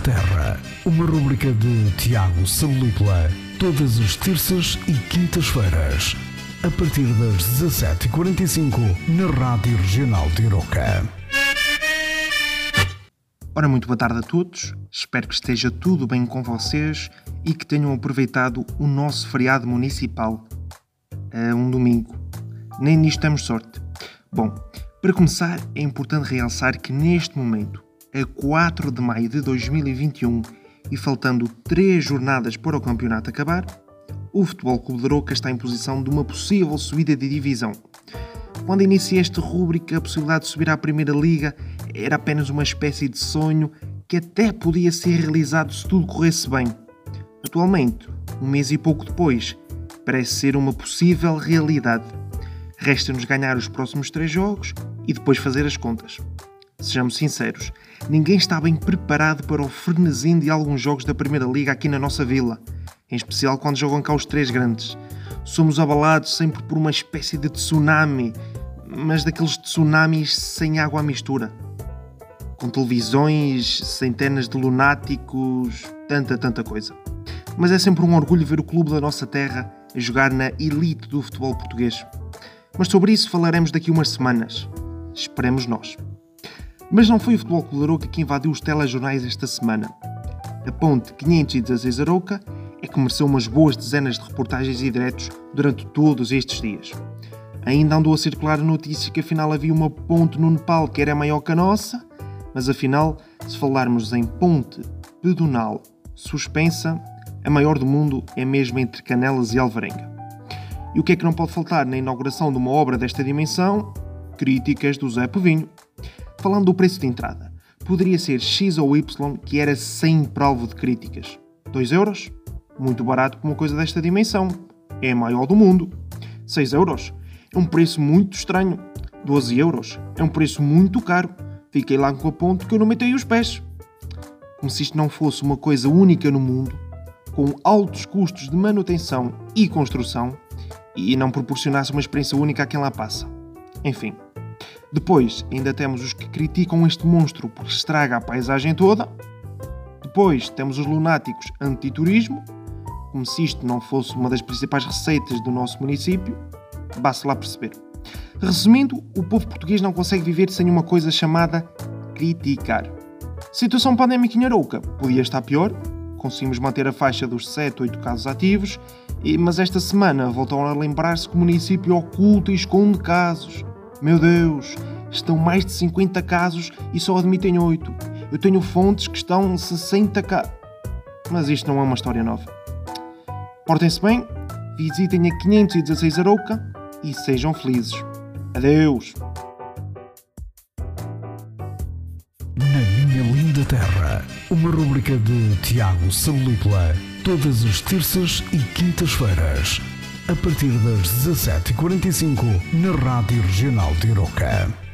terra. Uma rubrica de Tiago Salupla. Todas as terças e quintas-feiras. A partir das 17h45 na Rádio Regional de Iroca. Ora, muito boa tarde a todos. Espero que esteja tudo bem com vocês e que tenham aproveitado o nosso feriado municipal. É um domingo. Nem nisto temos sorte. Bom, para começar, é importante realçar que neste momento a 4 de maio de 2021 e faltando 3 jornadas para o campeonato acabar, o Futebol Clube de Roca está em posição de uma possível subida de divisão. Quando iniciei esta rúbrica, a possibilidade de subir à Primeira Liga era apenas uma espécie de sonho que até podia ser realizado se tudo corresse bem. Atualmente, um mês e pouco depois, parece ser uma possível realidade. Resta-nos ganhar os próximos três jogos e depois fazer as contas. Sejamos sinceros, ninguém está bem preparado para o frenesim de alguns jogos da Primeira Liga aqui na nossa vila, em especial quando jogam cá os três grandes. Somos abalados sempre por uma espécie de tsunami, mas daqueles tsunamis sem água à mistura. Com televisões, centenas de lunáticos, tanta, tanta coisa. Mas é sempre um orgulho ver o clube da nossa terra a jogar na elite do futebol português. Mas sobre isso falaremos daqui umas semanas. Esperemos nós. Mas não foi o Futebol Clube Arouca que invadiu os telejornais esta semana. A ponte 516 Arouca é que mereceu umas boas dezenas de reportagens e diretos durante todos estes dias. Ainda andou a circular a notícia que afinal havia uma ponte no Nepal que era maior que a nossa, mas afinal, se falarmos em ponte pedonal suspensa, a maior do mundo é mesmo entre Canelas e Alvarenga. E o que é que não pode faltar na inauguração de uma obra desta dimensão? Críticas do Zé Povinho. Falando do preço de entrada, poderia ser X ou Y que era sempre alvo de críticas. 2 euros? Muito barato para uma coisa desta dimensão. É a maior do mundo. 6 euros? É um preço muito estranho. 12 euros? É um preço muito caro. Fiquei lá com a ponto que eu não metei os pés. Como se isto não fosse uma coisa única no mundo, com altos custos de manutenção e construção, e não proporcionasse uma experiência única a quem lá passa. Enfim. Depois, ainda temos os que criticam este monstro porque estraga a paisagem toda. Depois, temos os lunáticos anti-turismo, como se isto não fosse uma das principais receitas do nosso município. Basta lá perceber. Resumindo, o povo português não consegue viver sem uma coisa chamada criticar. Situação pandémica em Arouca podia estar pior, conseguimos manter a faixa dos 7, 8 casos ativos, mas esta semana voltaram a lembrar-se que o município oculta e esconde casos. Meu Deus, estão mais de 50 casos e só admitem 8. Eu tenho fontes que estão 60 casos. Mas isto não é uma história nova. Portem-se bem, visitem a 516 Arouca e sejam felizes. Adeus! Na minha linda terra, uma rubrica de Tiago Salupla. Todas as terças e quintas-feiras. A partir das 17h45 na Rádio Regional de Iroca.